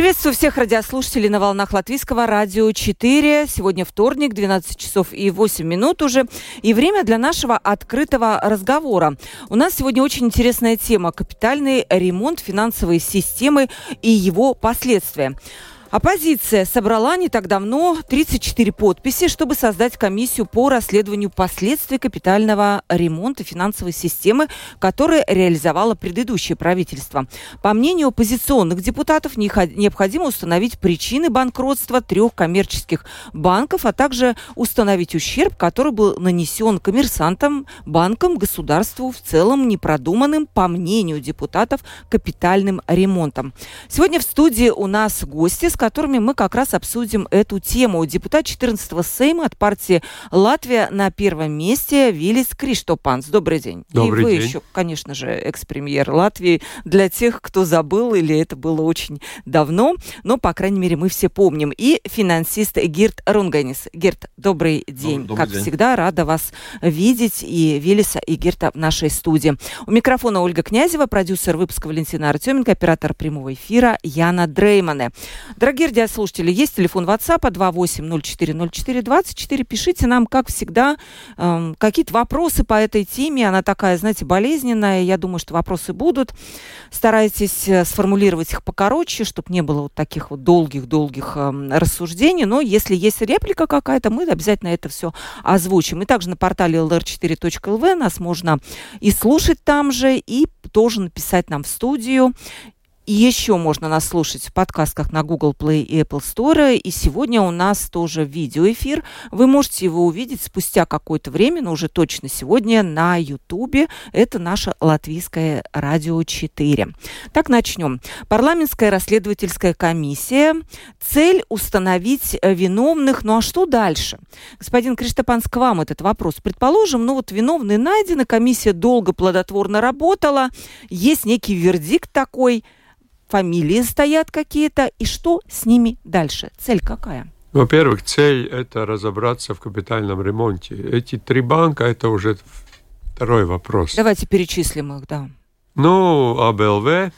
Приветствую всех радиослушателей на волнах Латвийского радио 4. Сегодня вторник, 12 часов и 8 минут уже. И время для нашего открытого разговора. У нас сегодня очень интересная тема – капитальный ремонт финансовой системы и его последствия. Оппозиция собрала не так давно 34 подписи, чтобы создать комиссию по расследованию последствий капитального ремонта финансовой системы, которую реализовало предыдущее правительство. По мнению оппозиционных депутатов, необходимо установить причины банкротства трех коммерческих банков, а также установить ущерб, который был нанесен коммерсантам, банкам, государству в целом непродуманным, по мнению депутатов, капитальным ремонтом. Сегодня в студии у нас гости, с которыми мы как раз обсудим эту тему. Депутат 14-го Сейма от партии «Латвия» на первом месте Вилис Криштопанс. Добрый день. Добрый И вы день. еще, конечно же, экс-премьер Латвии. Для тех, кто забыл, или это было очень давно, но, по крайней мере, мы все помним. И финансист Гирт Рунганис. Гирт, добрый день. Добрый как день. всегда, рада вас видеть и Виллиса, и Гирта в нашей студии. У микрофона Ольга Князева, продюсер выпуска Валентина Артеменко, оператор прямого эфира Яна Дреймане. Дорогие радиослушатели, есть телефон WhatsApp 28040424. Пишите нам, как всегда, эм, какие-то вопросы по этой теме. Она такая, знаете, болезненная. Я думаю, что вопросы будут. Старайтесь э, сформулировать их покороче, чтобы не было вот таких вот долгих-долгих эм, рассуждений. Но если есть реплика какая-то, мы обязательно это все озвучим. И также на портале lr4.lv нас можно и слушать там же, и тоже написать нам в студию. И еще можно нас слушать в подкастках на Google Play и Apple Store. И сегодня у нас тоже видеоэфир. Вы можете его увидеть спустя какое-то время, но уже точно сегодня на YouTube. Это наше латвийское радио 4. Так, начнем. Парламентская расследовательская комиссия. Цель установить э, виновных. Ну а что дальше? Господин Криштопанс, к вам этот вопрос. Предположим, ну вот виновные найдены, комиссия долго плодотворно работала, есть некий вердикт такой – фамилии стоят какие-то, и что с ними дальше? Цель какая? Во-первых, цель – это разобраться в капитальном ремонте. Эти три банка – это уже второй вопрос. Давайте перечислим их, да. Ну, АБЛВ,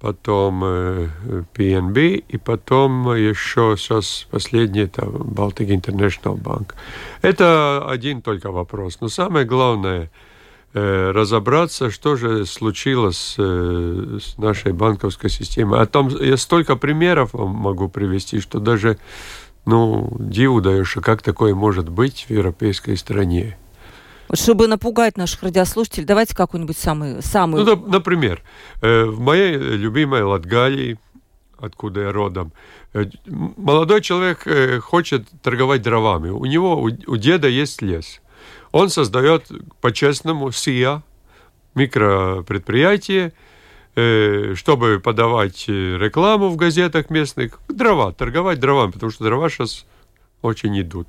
потом э, PNB, и потом еще сейчас последний – это Baltic International Bank. Это один только вопрос. Но самое главное э, – разобраться, что же случилось э, с нашей банковской системой. А там я столько примеров вам могу привести, что даже ну, диву даешь, а как такое может быть в европейской стране. Вот чтобы напугать наших радиослушателей, давайте какой-нибудь самый... самый... Ну, например, э, в моей любимой Латгалии, откуда я родом, э, молодой человек э, хочет торговать дровами. У него, у деда есть лес. Он создает по-честному СИА, микропредприятие, э, чтобы подавать э, рекламу в газетах местных, дрова, торговать дровами, потому что дрова сейчас очень идут.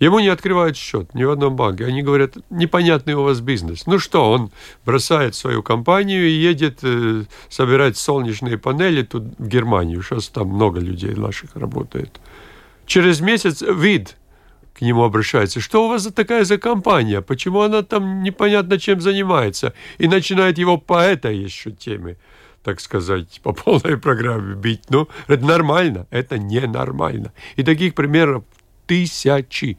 Ему не открывают счет ни в одном банке. Они говорят, непонятный у вас бизнес. Ну что, он бросает свою компанию и едет э, собирать солнечные панели тут в Германию. Сейчас там много людей наших работает. Через месяц вид к нему обращается. Что у вас за такая за компания? Почему она там непонятно чем занимается? И начинает его по этой еще теме так сказать, по полной программе бить. Ну, это нормально, это ненормально. И таких примеров тысячи,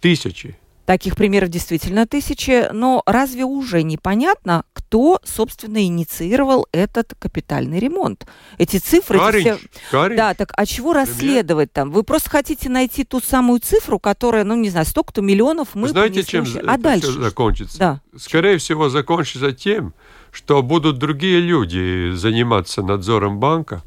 тысячи. Таких примеров действительно тысячи, но разве уже непонятно, кто, собственно, инициировал этот капитальный ремонт? Эти цифры... эти Каринч, все... Каринч. Да, так а чего расследовать там? Вы просто хотите найти ту самую цифру, которая, ну, не знаю, столько-то миллионов мы Вы знаете, чем ущерб. А дальше? всё закончится? Да. Скорее всего, закончится тем, что будут другие люди заниматься надзором банка,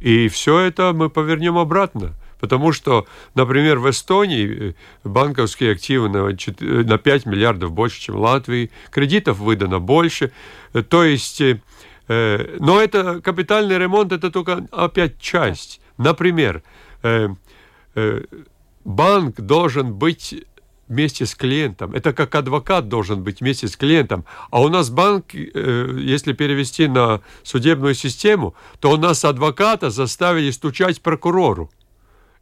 и все это мы повернем обратно. Потому что, например, в Эстонии э, банковские активы на, 4, на 5 миллиардов больше, чем в Латвии, кредитов выдано больше. Э, То есть, э, э, но это капитальный ремонт, это только опять часть. Например, э, э, банк должен быть вместе с клиентом. Это как адвокат должен быть вместе с клиентом. А у нас банк, э, если перевести на судебную систему, то у нас адвоката заставили стучать прокурору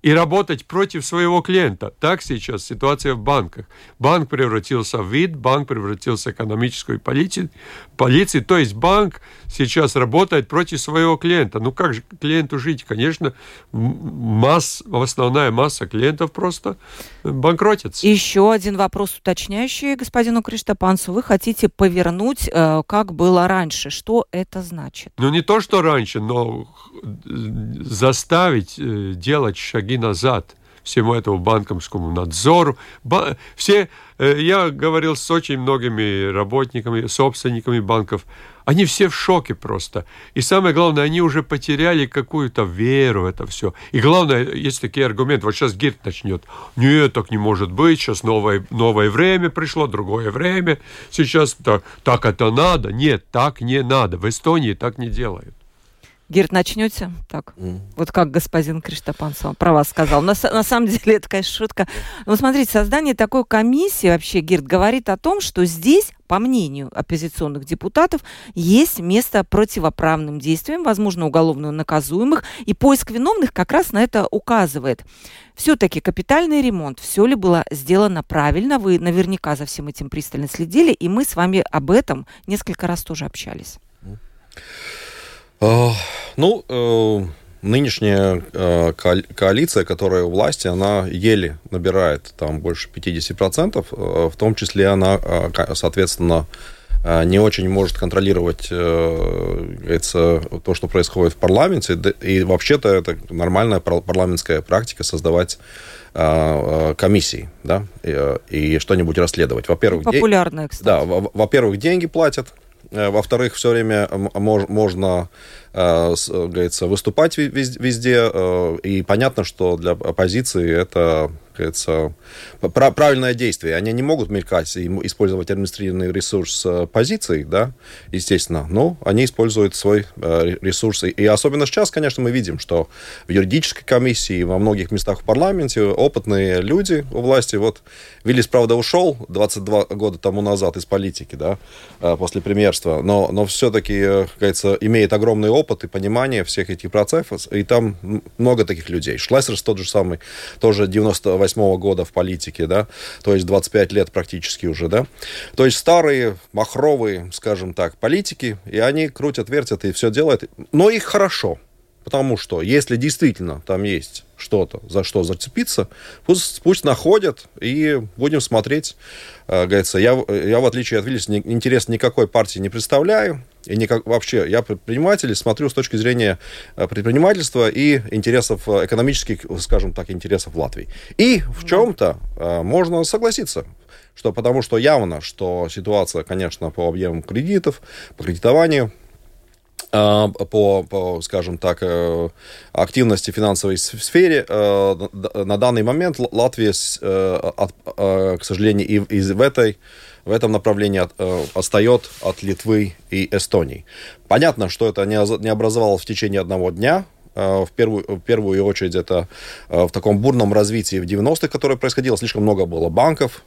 и работать против своего клиента. Так сейчас ситуация в банках. Банк превратился в вид, банк превратился в экономическую полицию, полицию. То есть банк сейчас работает против своего клиента. Ну как же клиенту жить? Конечно, масс, основная масса клиентов просто банкротится. Еще один вопрос уточняющий господину Криштопанцу. Вы хотите повернуть, э, как было раньше. Что это значит? Ну не то, что раньше, но заставить э, делать шаги назад всему этому банковскому надзору. Ба все, э, я говорил с очень многими работниками, собственниками банков, они все в шоке просто. И самое главное, они уже потеряли какую-то веру в это все. И главное, есть такие аргументы, вот сейчас Гирт начнет, нет, так не может быть, сейчас новое, новое время пришло, другое время, сейчас так, так это надо. Нет, так не надо. В Эстонии так не делают. Герт, начнете? Так, mm. вот как господин Криштопанцев про вас сказал. На, на самом деле это, конечно, шутка. Но смотрите, создание такой комиссии вообще, Герт, говорит о том, что здесь, по мнению оппозиционных депутатов, есть место противоправным действиям, возможно, уголовно наказуемых, и поиск виновных как раз на это указывает. Все-таки капитальный ремонт, все ли было сделано правильно? Вы наверняка за всем этим пристально следили, и мы с вами об этом несколько раз тоже общались. Э, ну, э, нынешняя э, коалиция, которая у власти, она еле набирает там больше 50%, в том числе она, соответственно, не очень может контролировать говорится, то, что происходит в парламенте. И вообще-то это нормальная парламентская практика создавать комиссии, да, и, и что-нибудь расследовать. Во-первых, популярная, кстати. Да, во-первых, деньги платят, во-вторых, все время можно Э, говорится, выступать везде. Э, и понятно, что для оппозиции это говорится, правильное действие. Они не могут мелькать и использовать административный ресурс э, позиций, да, естественно, но они используют свой ресурс. И особенно сейчас, конечно, мы видим, что в юридической комиссии, во многих местах в парламенте опытные люди у власти, вот Виллис, правда, ушел 22 года тому назад из политики, да, после премьерства, но, но все-таки, говорится, имеет огромный и понимание всех этих процессов, и там много таких людей. Шлессерс тот же самый, тоже 98 -го года в политике, да, то есть 25 лет практически уже, да. То есть старые, махровые, скажем так, политики, и они крутят, вертят и все делают, но их хорошо, потому что если действительно там есть что-то, за что зацепиться, пусть, пусть находят, и будем смотреть. Э, говорится, я, я, в отличие от Виллиса, не, интерес никакой партии не представляю, и никак, вообще, я предприниматель, смотрю с точки зрения э, предпринимательства и интересов, э, экономических, скажем так, интересов Латвии. И в чем-то э, можно согласиться, что потому что явно, что ситуация, конечно, по объемам кредитов, по кредитованию, по, по, скажем так, активности в финансовой сфере. На данный момент Латвия, к сожалению, и в этой в этом направлении от, э, отстает от Литвы и Эстонии. Понятно, что это не, не образовалось в течение одного дня, э, в первую, в первую очередь это э, в таком бурном развитии в 90-х, которое происходило, слишком много было банков,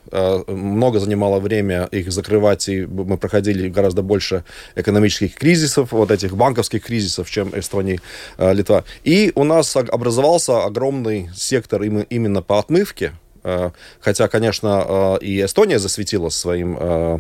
много занимало время их закрывать, и мы проходили гораздо больше экономических кризисов, вот этих банковских кризисов, чем Эстония, Литва. И у нас образовался огромный сектор именно по отмывке, Э, хотя, конечно, э, и Эстония засветила своим э,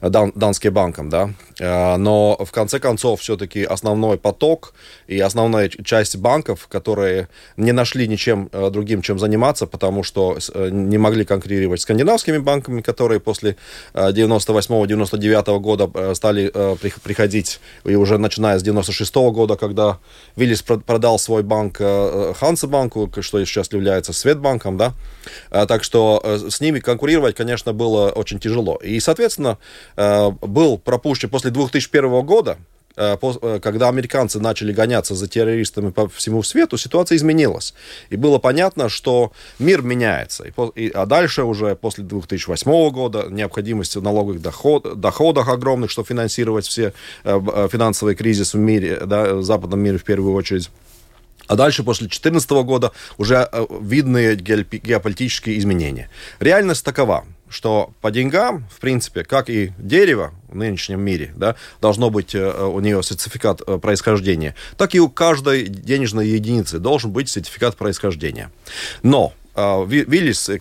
дан, данским банком, да, но в конце концов все-таки основной поток и основная часть банков, которые не нашли ничем другим, чем заниматься, потому что не могли конкурировать с скандинавскими банками, которые после 98-99 года стали приходить, и уже начиная с 96 года, когда Виллис продал свой банк Хансе банку, что сейчас является Светбанком, да, так что э, с ними конкурировать, конечно, было очень тяжело. И, соответственно, э, был пропущен после 2001 года, э, когда американцы начали гоняться за террористами по всему свету, ситуация изменилась. И было понятно, что мир меняется. И, а дальше уже после 2008 года необходимость в налоговых доход, доходах огромных, чтобы финансировать все финансовые кризисы в мире, да, в западном мире в первую очередь А дальше, после 2014 года, уже э, видны геополитические изменения. Реальность такова, что по деньгам, в принципе, как и дерево в нынешнем мире, да, должно быть э, у нее сертификат э, происхождения, так и у каждой денежной единицы должен быть сертификат происхождения. Но Виллис и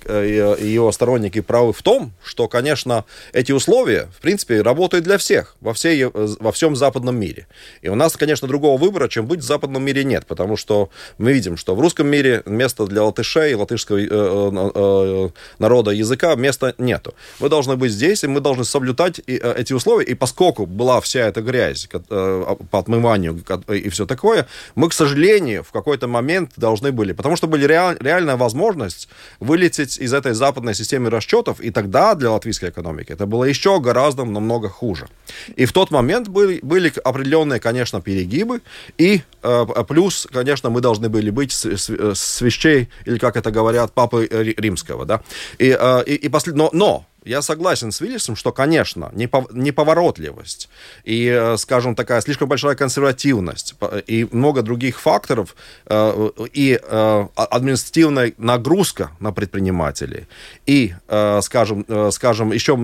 его сторонники правы в том, что, конечно, эти условия, в принципе, работают для всех во, всей, во всем западном мире. И у нас, конечно, другого выбора, чем быть в западном мире, нет, потому что мы видим, что в русском мире места для латышей, латышского э, э, э, народа языка места нету. Мы должны быть здесь, и мы должны соблюдать эти условия, и поскольку была вся эта грязь по отмыванию и все такое, мы, к сожалению, в какой-то момент должны были, потому что были реаль, реальная возможность возможность вылететь из этой западной системы расчетов, и тогда для латвийской экономики это было еще гораздо намного хуже. И в тот момент были, были определенные, конечно, перегибы, и э, плюс, конечно, мы должны были быть с, с, с вещей, или как это говорят, папы римского, да, и, э, и, и послед... но, но я согласен с Виллисом, что, конечно, неповоротливость и, э, скажем, такая слишком большая консервативность и много других факторов э, и э, административная нагрузка на предпринимателей и, скажем, скажем еще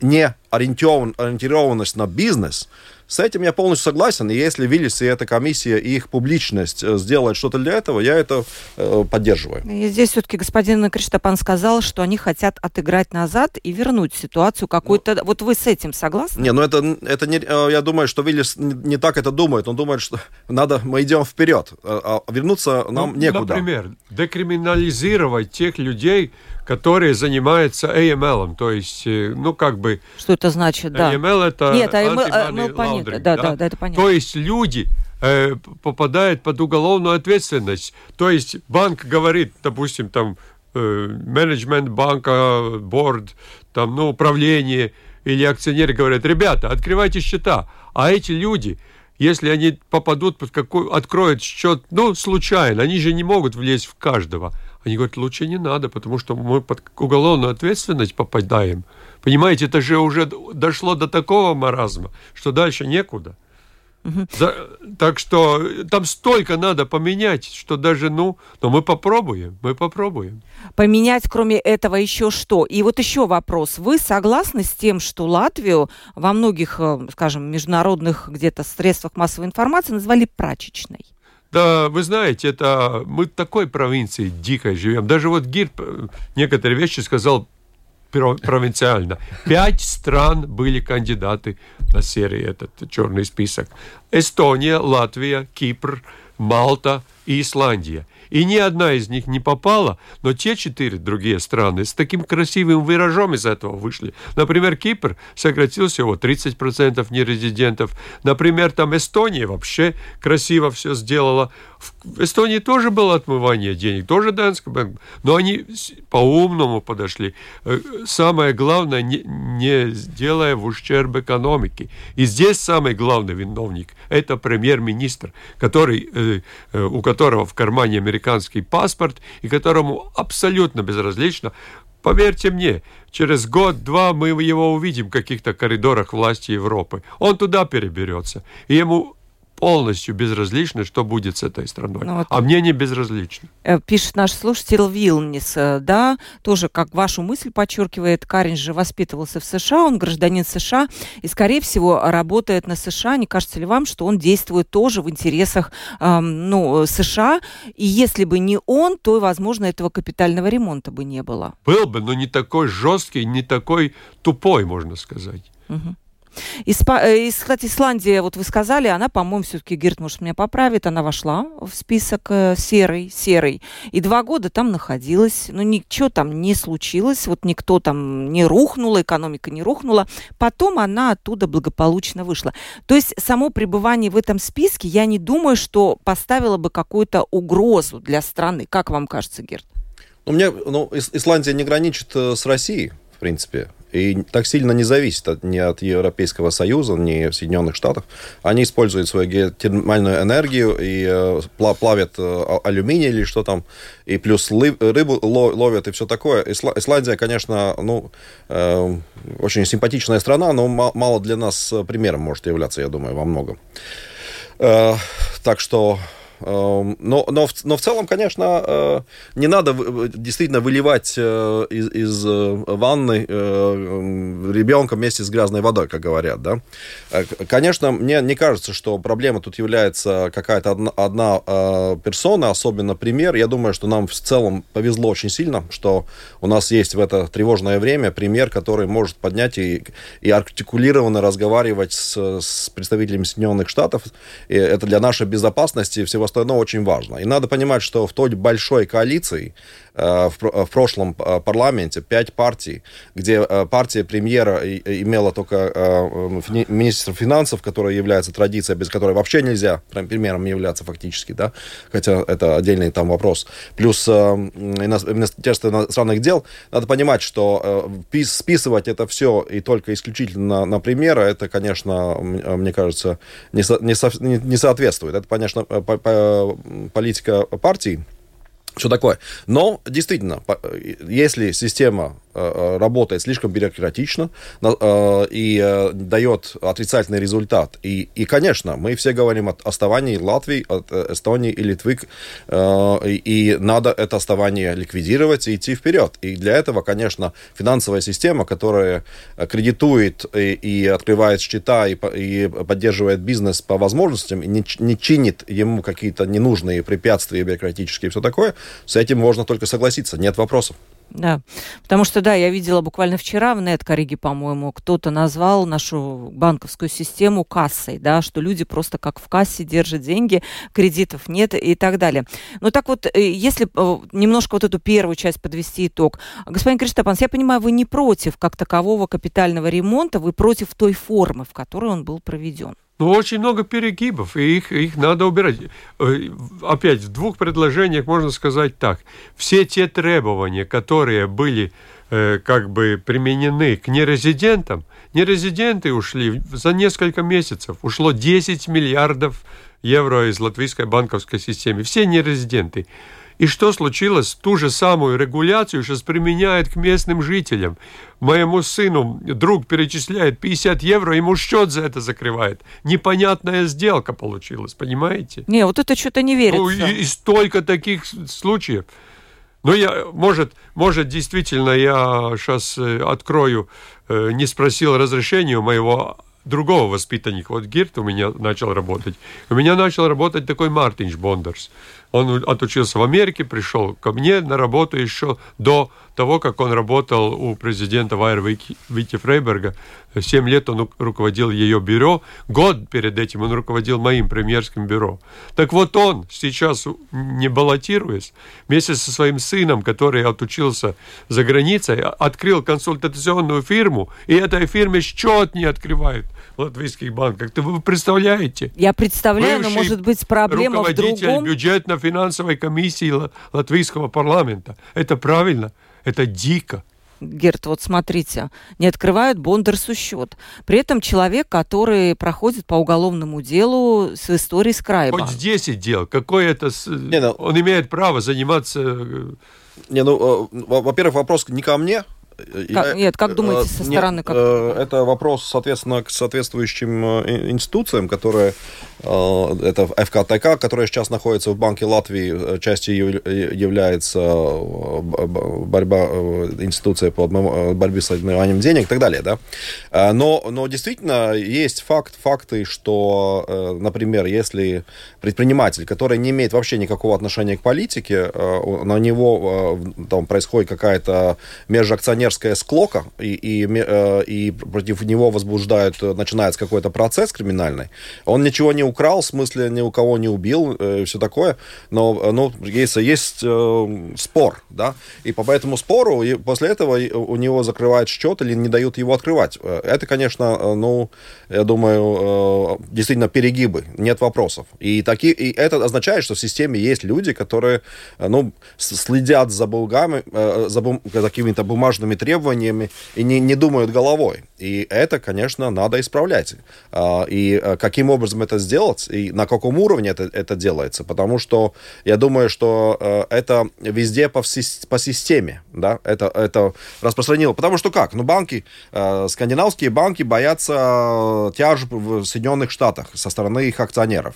не ориентированность на бизнес – с этим я полностью согласен, и если Виллис и эта комиссия, и их публичность э, сделают что-то для этого, я это э, поддерживаю. И здесь все-таки господин Криштапан сказал, что они хотят отыграть назад и вернуть ситуацию какую-то... Ну, вот вы с этим согласны? Не, ну это, это не... Э, я думаю, что Виллис не, не так это думает. Он думает, что надо, мы идем вперед, а, а вернуться нам ну, некуда. Например, декриминализировать тех людей, которые занимаются AML, то есть, э, ну, как бы... Что это значит, да? AML это... Нет, AML, AML понятно, да, да, да, это понятно. То есть люди э, попадают под уголовную ответственность. То есть банк говорит, допустим, там, э, менеджмент банка, борд, там, ну, управление или акционеры говорят, ребята, открывайте счета. А эти люди, если они попадут под какой, откроют счет, ну, случайно, они же не могут влезть в каждого. Они говорят, лучше не надо, потому что мы под уголовную ответственность попадаем. Понимаете, это же уже дошло до такого маразма, что дальше некуда. Угу. За, так что там столько надо поменять, что даже, ну, но мы попробуем, мы попробуем. Поменять, кроме этого, еще что? И вот еще вопрос. Вы согласны с тем, что Латвию во многих, э, скажем, международных где-то средствах массовой информации назвали прачечной? Да, вы знаете, это мы в такой провинции дикой живем. Даже вот Гирт э, некоторые вещи сказал провинциально. Пять стран были кандидаты на серый этот черный список. Эстония, Латвия, Кипр, Малта и Исландия и ни одна из них не попала, но те четыре другие страны с таким красивым виражом из этого вышли. Например, Кипр сократил всего 30% нерезидентов. Например, там Эстония вообще красиво все сделала. В Эстонии тоже было отмывание денег, тоже Данский банк, но они по-умному подошли. Э, самое главное, не, не делая в ущерб экономике. И здесь самый главный виновник – это премьер-министр, который, э, э, у которого в кармане американский паспорт и которому абсолютно безразлично, Поверьте мне, через год-два мы его увидим в каких-то коридорах власти Европы. Он туда переберется. И ему полностью безразлично, что будет с этой страной. Ну, вот. А мне не безразлично. Э, пишет наш слушатель Вилнис, э, да, тоже как вашу мысль подчеркивает, Карин же воспитывался в США, он гражданин США и, скорее всего, работает на США. Не кажется ли вам, что он действует тоже в интересах эм, ну, США? И если бы не он, то, возможно, этого капитального ремонта бы не было. Был бы, но не такой жесткий, не такой тупой, можно сказать. Угу. Испа... Э, кстати, Исландия, вот вы сказали, она, по-моему, все-таки, Герт, может, меня поправит, она вошла в список э, серый, серый. И два года там находилась. Но ничего там не случилось. Вот никто там не рухнул, экономика не рухнула. Потом она оттуда благополучно вышла. То есть само пребывание в этом списке, я не думаю, что поставило бы какую-то угрозу для страны. Как вам кажется, Герт? Ну, мне, ну, Исландия не граничит э, с Россией, в принципе и так сильно не зависит от, ни от Европейского Союза, ни Соединенных Штатов. Они используют свою геотермальную энергию и э, плавят э, алюминий или что там, и плюс рыбу ловят и все такое. Исландия, конечно, ну, э, очень симпатичная страна, но мало для нас примером может являться, я думаю, во многом. Э, так что но, но, в, но в целом, конечно, э, не надо действительно выливать э, из, из ванны ребенка вместе с грязной водой, как говорят, да. Конечно, мне не кажется, что проблема тут является какая-то одна, одна персона, особенно пример. Я думаю, что нам в целом повезло очень сильно, что у нас есть в это тревожное время пример, который может поднять и, и артикулированно разговаривать с, с представителями Соединенных Штатов. И это для нашей безопасности и всего остального очень важно. И надо понимать, что в той большой коалиции, в, в прошлом э, парламенте пять партий, где э, партия премьера имела только министра финансов, которая является традицией, без которой вообще нельзя премьером являться фактически, да, хотя это отдельный там вопрос. Плюс Министерство иностранных дел, надо понимать, что списывать это все и только исключительно на премьера, это, конечно, мне кажется, не, со, не, со, не соответствует. Это, конечно, политика партии, все такое. Но действительно, если система Э, работает слишком бюрократично э, и э, дает отрицательный результат. И, и, конечно, мы все говорим от оставания Латвии, от Эстонии и Литвы, и надо это оставание ликвидировать и идти вперед. И для этого, конечно, финансовая система, которая кредитует и, и открывает счета и, и поддерживает бизнес по возможностям, и не, не чинит ему какие-то ненужные препятствия бюрократические и все такое, с этим можно только согласиться, нет вопросов. Да, потому что, да, я видела буквально вчера в Неткориге, по-моему, кто-то назвал нашу банковскую систему кассой, да, что люди просто как в кассе держат деньги, кредитов нет и так далее. Ну так вот, э, если э, немножко вот эту первую часть подвести итог. Господин Криштапанс, я понимаю, вы не против как такового капитального ремонта, вы против той формы, в которой он был проведен. Ну, очень много перегибов, и их, их надо убирать. Э, опять, в двух предложениях можно сказать так. Все те требования, которые были э, как бы применены к нерезидентам, нерезиденты ушли за несколько месяцев, ушло 10 миллиардов евро из латвийской банковской системы. Все нерезиденты. И что случилось? Ту же самую регуляцию сейчас применяют к местным жителям. Моему сыну друг перечисляет 50 евро, ему счет за это закрывает. Непонятная сделка получилась, понимаете? Не, вот это что-то не верится. Ну, и, и столько таких случаев. Ну, я, может, может, действительно, я сейчас э, открою, э, не спросил разрешения у моего другого воспитанника. Вот Гирт у меня начал работать. У меня начал работать такой Мартинш Бондерс. Он отучился в Америке, пришел ко мне на работу еще до того, как он работал у президента Вайер Вити Фрейберга. Семь лет он руководил ее бюро. Год перед этим он руководил моим премьерским бюро. Так вот он сейчас, не баллотируясь, вместе со своим сыном, который отучился за границей, открыл консультационную фирму, и этой фирме счет не открывают в латвийских банках. Ты вы представляете? Я представляю, Бывший но может быть проблема в другом. бюджетно-финансовой комиссии латвийского парламента. Это правильно? Это дико. Герт, вот смотрите, не открывают Бондерсу счет. При этом человек, который проходит по уголовному делу с историей Скрайба. Хоть 10 дел. Какое это... Не, ну... Он имеет право заниматься... Э, не, ну, э, во-первых, вопрос не ко мне, как, нет, как думаете со стороны? Нет, как... Это вопрос, соответственно, к соответствующим институциям, которые Э, это ФКТК, которая сейчас находится в Банке Латвии, э, частью является э, борьба, институция по борьбе с отмыванием денег и так далее. Да? Но, но действительно есть факт, факты, что, например, если предприниматель, который не имеет вообще никакого отношения к политике, на него там происходит какая-то межакционерская склока, и, и, и против него возбуждают, начинается какой-то процесс криминальный, он ничего не украл, в смысле ни у кого не убил, э, все такое, но э, ну, есть, есть э, спор, да, и по этому спору и после этого у него закрывают счет или не дают его открывать. Э, это, конечно, ну, я думаю, э, действительно перегибы, нет вопросов. И, таки, и это означает, что в системе есть люди, которые, ну, следят за, булгами, э, за бум, какими-то бумажными своими требованиями и не, не думают головой. И это, конечно, надо исправлять. А, и а, каким образом это сделать, и на каком уровне это, это делается. Потому что я думаю, что а, это везде по, по системе. Да? Это, это распространило. Потому что как? Ну, банки, скандинавские банки боятся тяжб в Соединенных Штатах со стороны их акционеров,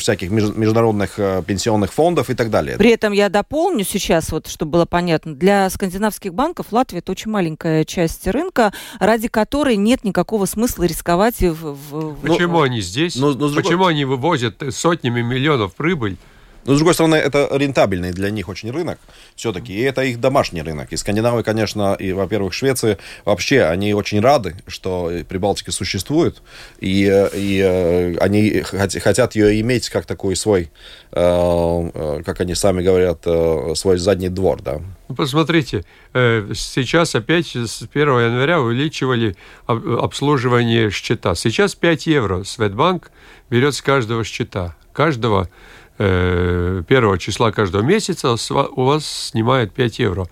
всяких международных пенсионных фондов и так далее. При этом я дополню сейчас, вот, чтобы было понятно, для скандинавских банков Латвия это очень маленькая часть рынка, ради которой нет никакого смысла рисковать. В, в... Почему ну, они здесь? Но, но, Почему другой... они вывозят сотнями миллионов прибыль? Но, с другой стороны, это рентабельный для них очень рынок все-таки, и это их домашний рынок. И Скандинавы, конечно, и, во-первых, Швеция, вообще, они очень рады, что Прибалтика существует, и, и э, они хотят ее иметь как такой свой, э, э, как они сами говорят, свой задний двор, да. Ну, посмотрите, сейчас опять с 1 января увеличивали обслуживание счета. Сейчас 5 евро Светбанк берет с каждого счета. Каждого первого числа каждого месяца у вас снимают 5 евро.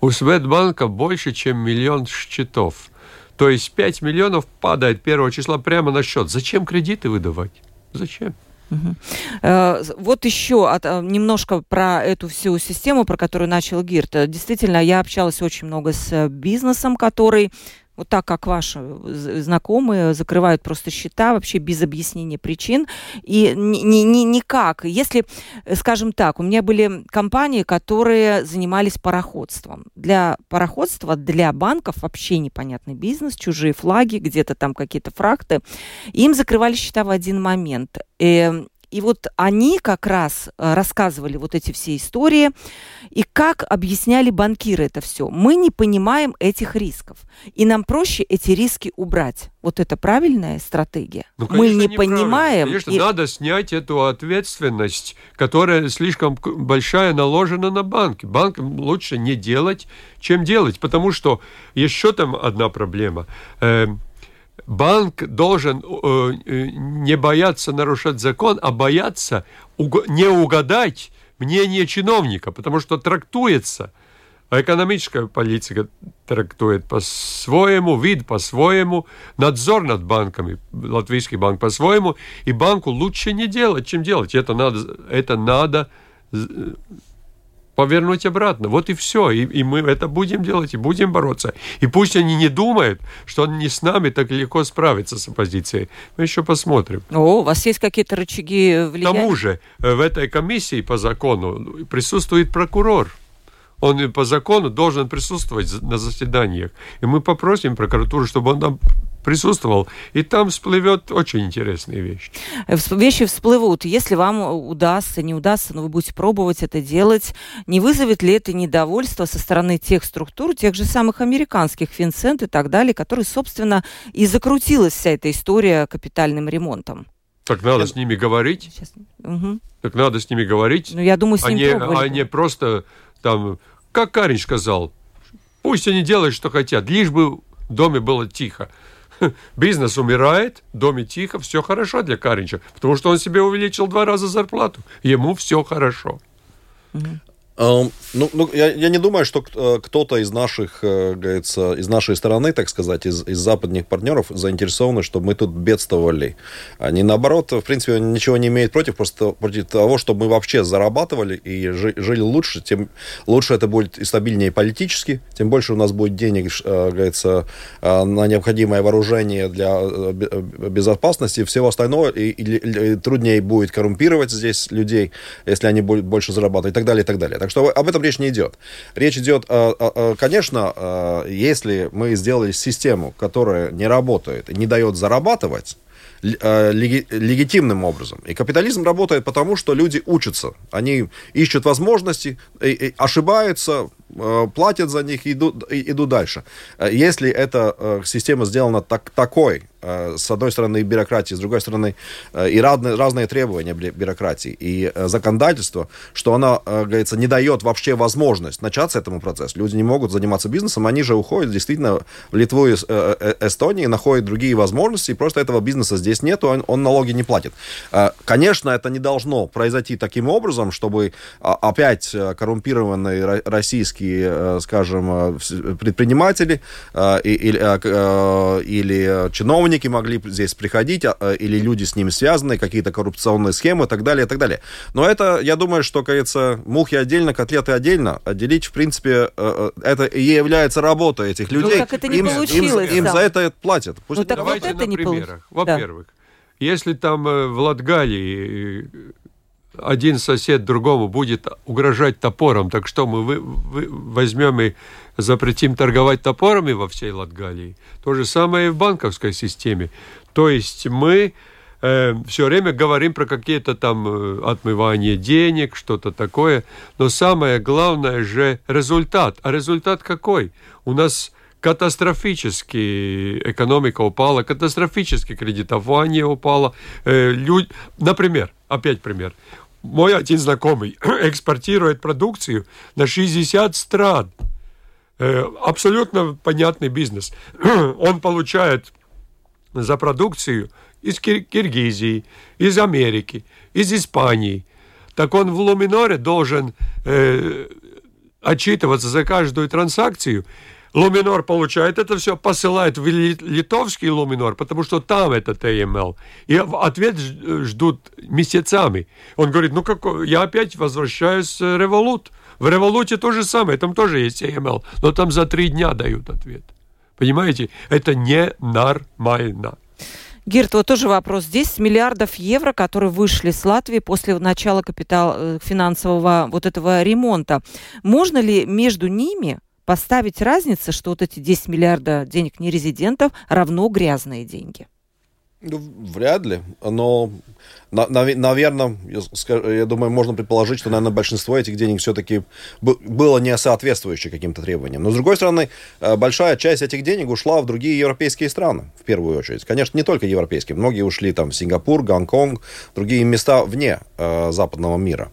У Светбанка больше, чем миллион счетов. То есть 5 миллионов падает первого числа прямо на счет. Зачем кредиты выдавать? Зачем? Угу. Вот еще от, э, немножко про эту всю систему, про которую начал Гирт. Действительно, я общалась очень много с бизнесом, который вот так как ваши знакомые закрывают просто счета вообще без объяснения причин и ни, ни, никак. Если, скажем так, у меня были компании, которые занимались пароходством. Для пароходства, для банков вообще непонятный бизнес, чужие флаги, где-то там какие-то фракты. Им закрывали счета в один момент. И эм, и вот они как раз э, рассказывали вот эти все истории. И как объясняли банкиры это все? Мы не понимаем этих рисков. И нам проще эти риски убрать. Вот это правильная стратегия. Ну, конечно, Мы не понимаем. Конечно, и... надо снять эту ответственность, которая слишком большая наложена на банки. Банкам лучше не делать, чем делать. Потому что еще там одна проблема. Банк должен э, э, не бояться нарушать закон, а бояться не угадать мнение чиновника, потому что трактуется, а экономическая политика трактует по-своему, вид по-своему, надзор над банками, латвийский банк по-своему, и банку лучше не делать, чем делать. Это надо, это надо повернуть обратно. Вот и все. И, и мы это будем делать, и будем бороться. И пусть они не думают, что он не с нами так легко справится с оппозицией. Мы еще посмотрим. О, у вас есть какие-то рычаги влияния? К тому же э, в этой комиссии по закону присутствует прокурор. Он по закону должен присутствовать на заседаниях. И мы попросим прокуратуру, чтобы он там присутствовал, и там всплывет очень интересные вещи. Вещи всплывут. Если вам удастся, не удастся, но вы будете пробовать это делать, не вызовет ли это недовольство со стороны тех структур, тех же самых американских, Финцент и так далее, которые, собственно, и закрутилась вся эта история капитальным ремонтом? Так надо с ними говорить. Сейчас. Угу. Так надо с ними говорить. Ну, я думаю, с ними а не, а не просто там, как Карин сказал, пусть они делают, что хотят, лишь бы в доме было тихо. Бизнес умирает, в доме тихо, все хорошо для Каринча, потому что он себе увеличил два раза зарплату. Ему все хорошо. Ну, ну я, я не думаю, что э, кто-то из наших, э, говорится, из нашей стороны, так сказать, из, из западных партнеров заинтересованы, чтобы мы тут бедствовали. Они, наоборот, в принципе, ничего не имеют против, просто против того, чтобы мы вообще зарабатывали и жили лучше, тем лучше это будет и стабильнее политически, тем больше у нас будет денег, э, говорится, на необходимое вооружение для безопасности и всего остального, и, и, и труднее будет коррумпировать здесь людей, если они будут больше зарабатывать и так далее, и так далее. Так что об этом речь не идет. Речь идет, э, э, э, конечно, если мы сделали систему, которая не работает, не дает зарабатывать, легитимным образом. И капитализм работает потому, что люди учатся. Они ищут возможности, ошибаются, платят за них и идут, идут дальше. Если эта система сделана так, такой, с одной стороны, бюрократии, с другой стороны, э, и разные, разные требования бюрократии, и законодательство, что оно, говорится, не дает вообще возможность начаться этому процессу. Люди не могут заниматься бизнесом, они же уходят действительно в Литву и Эстонию, находят другие возможности, и просто этого бизнеса здесь нету, он, он налоги не платит. Конечно, это не должно произойти таким образом, чтобы опять коррумпированные российские, скажем, предприниматели или, или чиновники могли здесь приходить, а, или люди с ними связаны, какие-то коррупционные схемы и так далее, и так далее. Но это, я думаю, что, кажется, мухи отдельно, котлеты отдельно. Отделить, в принципе, э, э, это и является работой этих ну, людей. Ну, как это не им, получилось, им, им за это платят. Пусть ну, так Давайте вот это на не примерах. Во-первых, да. если там э, в Латгалии один сосед другому будет угрожать топором, так что мы вы, вы, возьмем и запретим торговать топорами во всей Латгалии? То же самое и в банковской системе. То есть мы э, все время говорим про какие-то там э, отмывание денег, что-то такое, но самое главное же результат. А результат какой? У нас катастрофически экономика упала, катастрофически кредитование упало. Э, люд... Например, опять пример мой один знакомый экспортирует продукцию на 60 стран. Э, абсолютно понятный бизнес. Он получает за продукцию из Кир Киргизии, из Америки, из Испании. Так он в Луминоре должен э, отчитываться за каждую транзакцию Луминор получает это все, посылает в литовский Луминор, потому что там это TML. И ответ ждут месяцами. Он говорит, ну как, я опять возвращаюсь в Revolut. В Revolut то же самое, там тоже есть AML, но там за три дня дают ответ. Понимаете, это ненормально. Гирт, вот тоже вопрос. 10 миллиардов евро, которые вышли с Латвии после начала капитал э, финансового вот этого ремонта. Можно ли между ними поставить разницу, что вот эти 10 миллиардов денег нерезидентов равно грязные деньги? Ну, вряд ли, но, на, на, наверное, я, я думаю, можно предположить, что, наверное, большинство этих денег все-таки было не соответствующее каким-то требованиям. Но, с другой стороны, э, большая часть этих денег ушла в другие европейские страны, в первую очередь. Конечно, не только европейские, многие ушли там в Сингапур, Гонконг, другие места вне э, западного мира.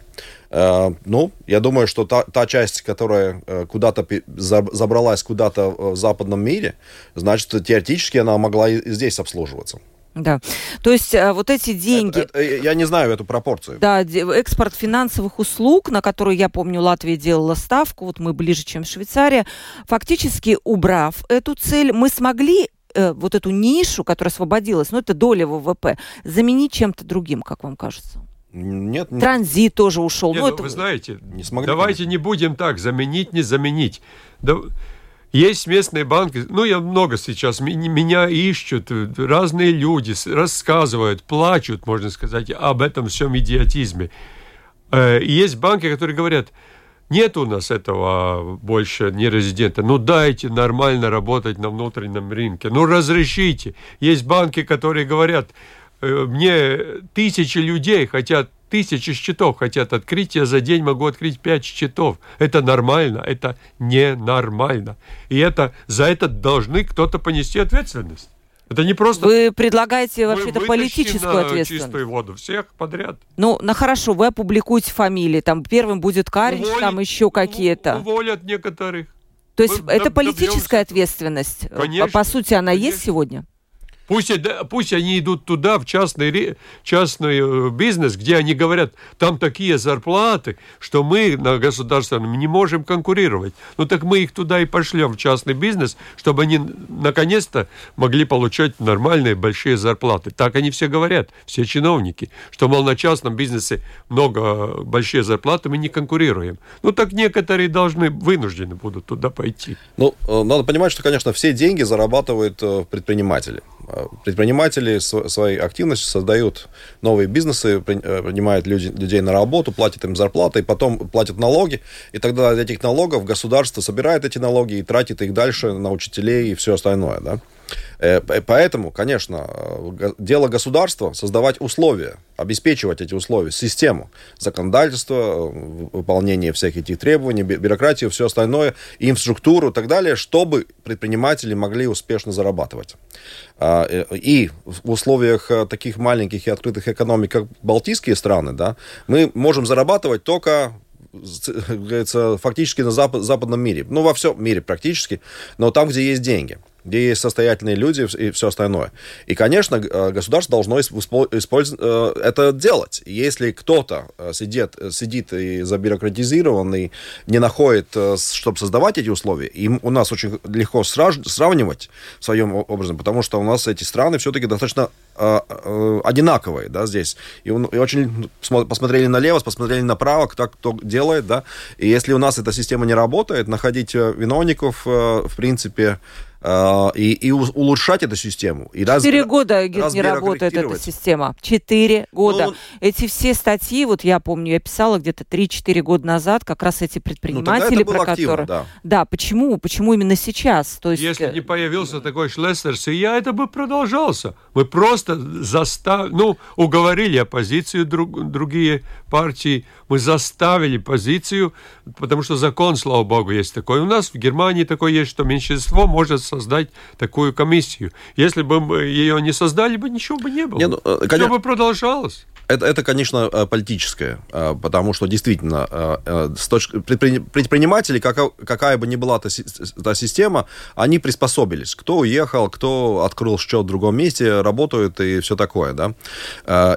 Э, ну, я думаю, что та, та часть, которая э, куда-то забралась куда-то в западном мире, значит, теоретически она могла и здесь обслуживаться. Да. То есть э, вот эти деньги... Это, это, я не знаю эту пропорцию. Да, экспорт финансовых услуг, на которую, я помню, Латвия делала ставку, вот мы ближе, чем Швейцария, фактически убрав эту цель, мы смогли э, вот эту нишу, которая освободилась, ну это доля ВВП, заменить чем-то другим, как вам кажется? Нет, нет. Транзит тоже ушел. Нет, ну, ну, это... Вы знаете, не смогли давайте не будем так, заменить, не заменить. Да, есть местные банки, ну, я много сейчас, меня ищут, разные люди рассказывают, плачут, можно сказать, об этом всем идиотизме. Э, есть банки, которые говорят, нет у нас этого больше не резидента. Ну дайте нормально работать на внутреннем рынке. Ну разрешите. Есть банки, которые говорят, мне тысячи людей хотят, тысячи счетов хотят открыть, я за день могу открыть пять счетов. Это нормально, это ненормально. И это, за это должны кто-то понести ответственность. Это не просто... Вы предлагаете вообще-то политическую ответственность. чистую воду всех подряд. Ну, на хорошо, вы опубликуете фамилии. Там первым будет Карич, Уволить, там еще какие-то. Уволят некоторых. То есть Мы это политическая ответственность? Конечно, По сути, она конечно. есть сегодня? Пусть, пусть они идут туда, в частный, частный э, бизнес, где они говорят, там такие зарплаты, что мы на государственном не можем конкурировать. Ну так мы их туда и пошлем, в частный бизнес, чтобы они наконец-то могли получать нормальные большие зарплаты. Так они все говорят, все чиновники, что, мол, на частном бизнесе много большие зарплаты, мы не конкурируем. Ну так некоторые должны, вынуждены будут туда пойти. Ну, э, надо понимать, что, конечно, все деньги зарабатывают э, предприниматели предприниматели своей активностью создают новые бизнесы, э, принимают люди, людей на работу, платят им зарплаты, и потом платят налоги, и тогда из этих налогов государство собирает эти налоги и тратит их дальше на учителей и все остальное, да. Э, поэтому, конечно, дело государства создавать условия, обеспечивать эти условия, систему, законодательство, выполнение всех этих требований, бюрократию, все остальное, инфраструктуру и так далее, чтобы предприниматели могли успешно зарабатывать. А, и в условиях таких маленьких и открытых экономик, как Балтийские страны, да, мы можем зарабатывать только фактически на запад, западном мире. Ну, во всем мире практически, но там, где есть деньги где есть состоятельные люди и все остальное. И, конечно, э, государство должно использовать э, это делать. Если кто-то э, сидит, сидит и забюрократизированный, не находит, чтобы создавать эти условия, им у нас очень легко сравнивать в своем образом, потому что у нас эти страны все-таки достаточно одинаковые, да, здесь. И, и очень посмотрели налево, посмотрели направо, кто, кто делает, да. И если у нас эта система не работает, находить виновников, в принципе, и, и улучшать эту систему. И Четыре раз, года не работает эта система. Четыре года. Ну, эти все статьи, вот я помню, я писала где-то 3-4 года назад, как раз эти предприниматели, ну, про которые... Да. да, почему? Почему именно сейчас? То есть... Если не появился такой Шлессерс, и я, это бы продолжался. Мы просто заставили, ну, уговорили оппозицию, друг, другие партии, мы заставили позицию, потому что закон, слава богу, есть такой. У нас в Германии такой есть, что меньшинство может создать такую комиссию. Если бы мы ее не создали, бы ничего бы не было. Не, ну, э, конечно... Все бы продолжалось. Это, это, конечно, э, политическое, э, потому что действительно э, с точки, предприниматели, какая, какая бы ни была та, та система, они приспособились. Кто уехал, кто открыл счет в другом месте, работают и все такое, да.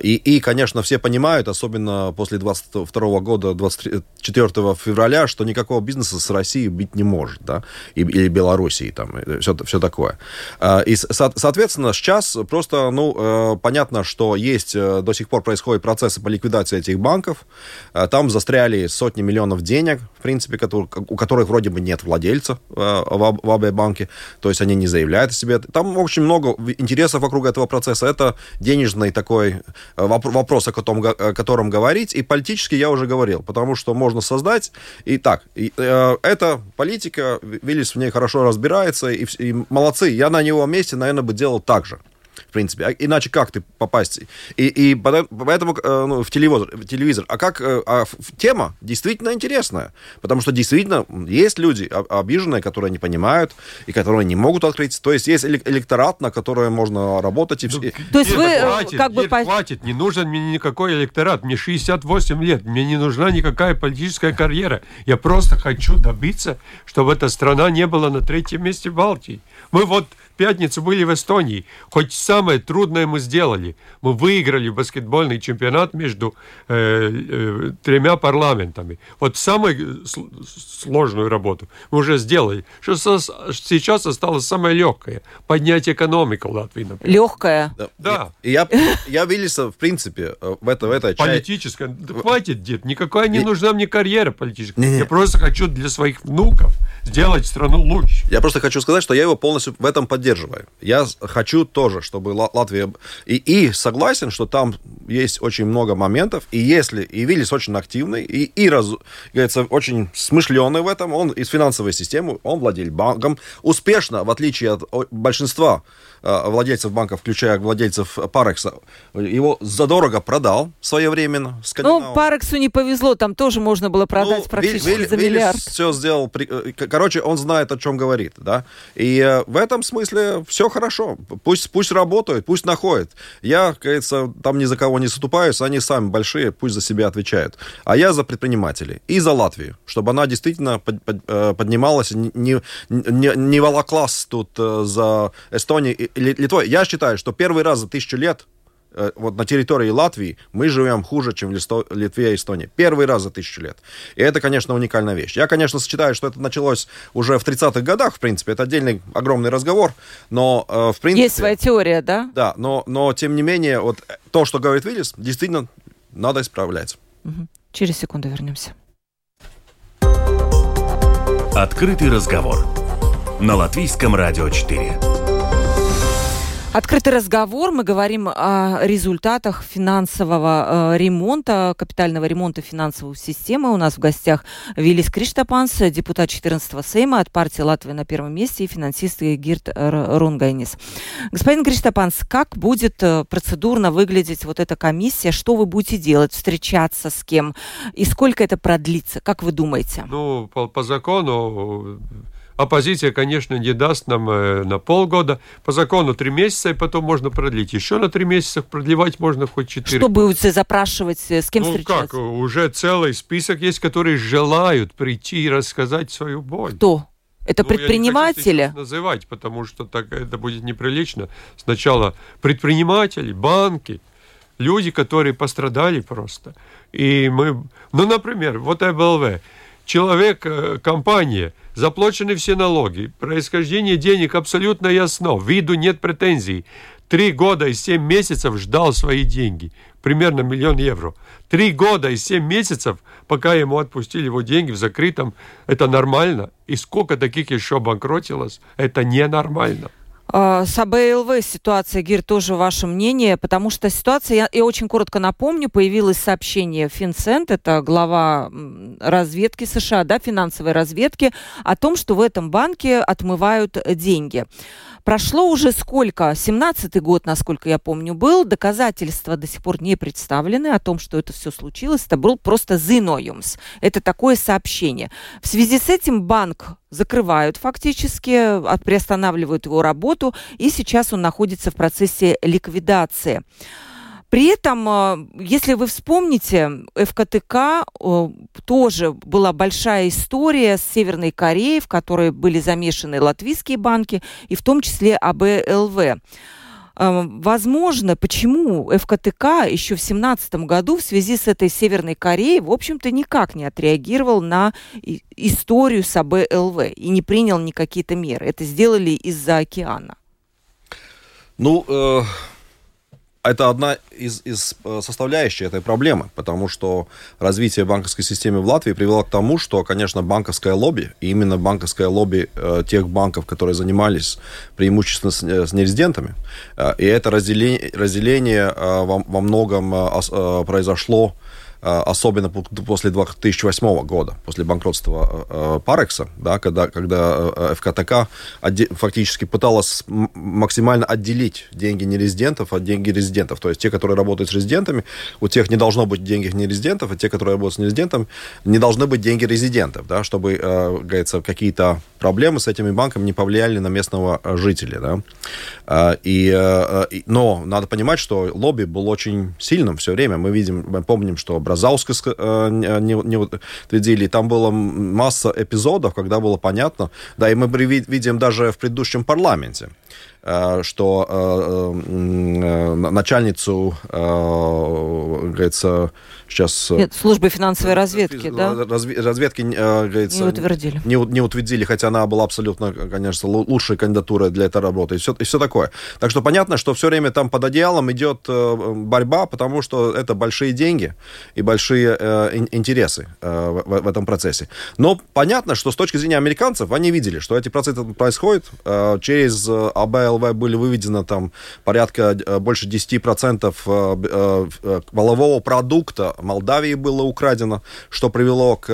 И, и конечно, все понимают, особенно после 22 года, 24 февраля, что никакого бизнеса с Россией быть не может, да, или Белоруссией, там, все, все такое. И, соответственно, сейчас просто, ну, понятно, что есть до сих пор происходит происходят процессы по ликвидации этих банков. Э, там застряли сотни миллионов денег, в принципе, которые, у которых вроде бы нет владельца э, в, в АБ-банке, то есть они не заявляют о себе. Там очень много интересов вокруг этого процесса. Это денежный такой э, вопрос, о котором, о котором говорить, и политически я уже говорил, потому что можно создать. И так, и, э, это политика, Виллис в ней хорошо разбирается, и, и молодцы. Я на него месте, наверное, бы делал так же в принципе. А иначе как ты попасть? И, и поэтому э, ну, в телевизор, в телевизор. А как э, а тема действительно интересная, потому что действительно есть люди обиженные, которые не понимают и которые не могут открыть. То есть есть электорат, на который можно работать. И... Ну, То есть вы э, хватит, как бы... хватит, не нужен мне никакой электорат. Мне 68 лет, мне не нужна никакая политическая карьера. Я просто хочу добиться, чтобы эта страна не была на третьем месте Балтии. Мы вот пятницу были в Эстонии. Хоть самое трудное мы сделали. Мы выиграли баскетбольный чемпионат между э, э, тремя парламентами. Вот самую сложную работу мы уже сделали. Что сейчас осталось самое легкое. Поднять экономику Латвии, например. Легкое? Да. да. И я, я виделся, в принципе, э, в, это, в этой части. Политическая. Да хватит, дед. Никакая не нужна мне карьера политическая. Не, не. Я просто хочу для своих внуков сделать страну лучше. Я просто хочу сказать, что я его полностью в этом поддерживаю. Я хочу тоже, чтобы Латвия... И, и согласен, что там есть очень много моментов, и если и Виллис очень активный, и, и раз, говорится, очень смышленый в этом, он из финансовой системы, он владелец банком, успешно, в отличие от большинства Э, владельцев банка, включая владельцев Парекса, его задорого продал своевременно. Ну, Парексу не повезло, там тоже можно было продать ну, практически Виль, за миллиард. Виллис все сделал, э, короче, он знает, о чем говорит, да, и э, в этом смысле все хорошо, пусть, пусть работают, пусть находят. Я, кажется, там ни за кого не заступаюсь, они сами большие, пусть за себя отвечают. А я за предпринимателей и за Латвию, чтобы она действительно под, под, поднималась, не, не, не волоклась тут за Эстонию Литвой. Я считаю, что первый раз за тысячу лет э, вот на территории Латвии мы живем хуже, чем в Литве и Эстонии. Первый раз за тысячу лет. И это, конечно, уникальная вещь. Я, конечно, считаю, что это началось уже в 30-х годах, в принципе. Это отдельный огромный разговор, но э, в принципе... Есть своя теория, да? Да, но, но тем не менее, вот то, что говорит Виллис, действительно надо исправлять. Угу. Через секунду вернемся. Открытый разговор на Латвийском радио 4. Открытый разговор. Мы говорим о результатах финансового э, ремонта, капитального ремонта финансовой системы. У нас в гостях Виллис Криштапанс, депутат 14-го Сейма от партии Латвии на первом месте и финансист Гирт Рунгайнис. Господин Криштапанс, как будет э, процедурно выглядеть вот эта комиссия? Что вы будете делать? Встречаться с кем? И сколько это продлится? Как вы думаете? Ну, по, по закону Оппозиция, конечно, не даст нам э, на полгода. По закону три месяца, и потом можно продлить. Еще на три месяца продлевать можно хоть четыре. Что будете запрашивать, э, с кем ну, встречаться? как, уже целый список есть, которые желают прийти и рассказать свою боль. Кто? Это ну, предприниматели? Я не называть, потому что так это будет неприлично. Сначала предприниматели, банки, люди, которые пострадали просто. И мы, ну, например, вот ЭБЛВ, человек, э, компания – Заплачены все налоги. Происхождение денег абсолютно ясно. Виду нет претензий. Три года и семь месяцев ждал свои деньги. Примерно миллион евро. Три года и семь месяцев, пока ему отпустили его деньги в закрытом, это нормально. И сколько таких еще банкротилось, это ненормально. А, с АБЛВ ситуация, Гир, тоже ваше мнение, потому что ситуация, я, я очень коротко напомню, появилось сообщение Финцент, это глава разведки США, да, финансовой разведки, о том, что в этом банке отмывают деньги. Прошло уже сколько? 17-й год, насколько я помню, был. Доказательства до сих пор не представлены о том, что это все случилось. Это был просто зиноюмс. Это такое сообщение. В связи с этим банк закрывают фактически, приостанавливают его работу, и сейчас он находится в процессе ликвидации. При этом, э, если вы вспомните, ФКТК э, тоже была большая история с Северной Кореей, в которой были замешаны латвийские банки, и в том числе АБЛВ. Э, возможно, почему ФКТК еще в 2017 году в связи с этой Северной Кореей, в общем-то, никак не отреагировал на историю с АБЛВ и не принял никакие-то меры. Это сделали из-за океана. Ну, э, это одна из, из э, составляющих этой проблемы, потому что развитие банковской системы в Латвии привело к тому, что, конечно, банковское лобби, и именно банковское лобби э, тех банков, которые занимались преимущественно с, э, с нерезидентами, э, и это разделение, разделение э, во, во многом э, э, произошло Э, особенно после 2008 года, после банкротства э, Парекса, да, когда, когда ФКТК фактически пыталась максимально отделить деньги нерезидентов от деньги резидентов. То есть те, которые работают с резидентами, у тех не должно быть денег нерезидентов, а те, которые работают с нерезидентами, не должны быть деньги резидентов, да, чтобы, говорится, какие-то проблемы с этими банками не повлияли на местного жителя. Да. И, но надо понимать, что лобби был очень сильным все время. Мы видим, мы помним, что Бразаускас э, не, не утвердили. Там была масса эпизодов, когда было понятно, да, и мы видим даже в предыдущем парламенте, Э, что э, э, начальницу, говорится, сейчас... Нет, службы финансовой разведки, да? Разведки, говорится... Не утвердили. Не, не утвердили, хотя она была абсолютно, конечно, лучшей кандидатурой для этой работы и все, и все такое. Так что понятно, что все время там под одеялом идет борьба, потому что это большие деньги и большие интересы в, этом процессе. Но понятно, что с точки зрения американцев, они видели, что эти процессы происходят через АБ ЛВ были выведено там порядка э, больше 10% э, э, валового продукта Молдавии было украдено, что привело к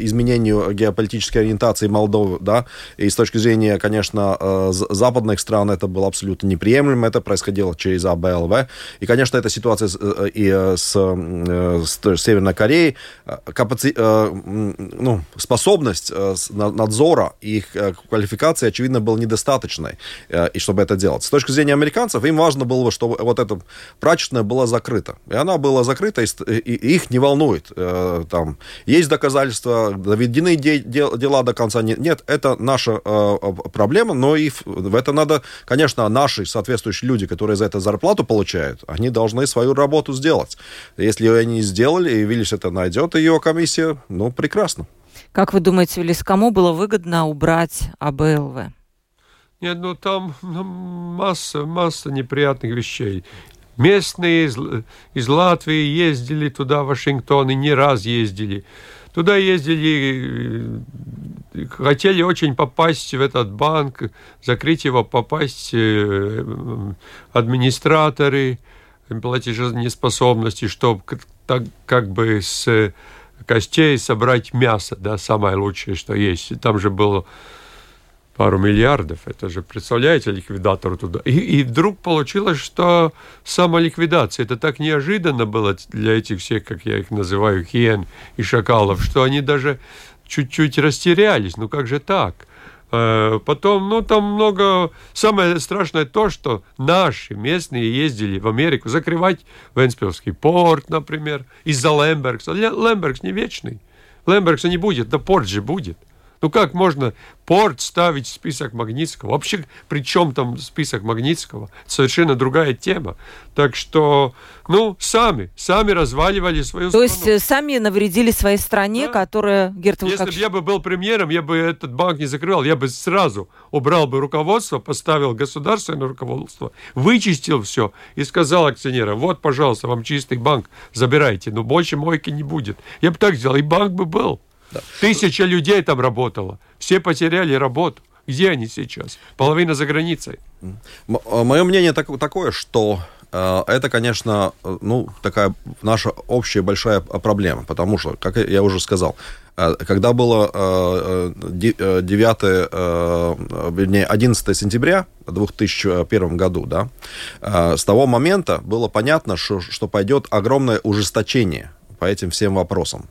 изменению геополитической ориентации Молдовы, да, и с точки зрения, конечно, западных стран это было абсолютно неприемлемо, это происходило через АБЛВ, и, конечно, эта ситуация и с, с, Северной Кореей, капаци... ну, способность надзора и их квалификации, очевидно, была недостаточной. Э, и чтобы это делать. С точки зрения американцев, им важно было, чтобы вот эта прачечная была закрыта. И она была закрыта, и, их не волнует. Э, там, есть доказательства, доведены дела до конца. Нет, это наша э, проблема, но и в это надо, конечно, наши соответствующие люди, которые за это зарплату получают, они должны свою работу сделать. Если они сделали, и Виллис это найдет, ее комиссия, ну, прекрасно. Как вы думаете, Виллис, кому было выгодно убрать АБЛВ? Нет, ну там масса, масса неприятных вещей. Местные из, из Латвии ездили туда, в Вашингтон, и не раз ездили. Туда ездили, э, хотели очень попасть в этот банк, закрыть его, попасть э, администраторы платежеспособности, чтобы так как бы с костей собрать мясо, да, самое лучшее, что есть. Там же было пару миллиардов. Это же, представляете, ликвидатору туда. И, и вдруг получилось, что самоликвидация, это так неожиданно было для этих всех, как я их называю, хиен и шакалов, что они даже чуть-чуть растерялись. Ну как же так? Э, потом, ну, там много... Самое страшное то, что наши местные ездили в Америку закрывать Венспилский порт, например, из-за Лембергса. Лембергс не вечный. Лембергса не будет, да порт же будет. Ну как можно порт ставить в список Магнитского? Вообще, при чем там список Магнитского? Совершенно другая тема. Так что, ну, сами, сами разваливали свою То страну. есть э, сами навредили своей стране, Да. которая, Герт, Если бы я бы был премьером, я бы этот банк не закрывал, я бы сразу убрал бы руководство, поставил государственное руководство, вычистил все и сказал акционерам, вот, пожалуйста, вам чистый банк, забирайте, но больше мойки не будет. Я бы так сделал, и банк бы был. Тысяча людей там работало, все потеряли работу. Где они сейчас? Половина за границей. Мое мнение так- такое, что э, это, конечно, э, ну, такая наша общая большая проблема, потому что, как я уже сказал, э, когда было э, э, де- э, 9, э, вернее, 11 сентября в 2001 году, да, с того момента было понятно, что, что пойдет огромное ужесточение по этим всем вопросам.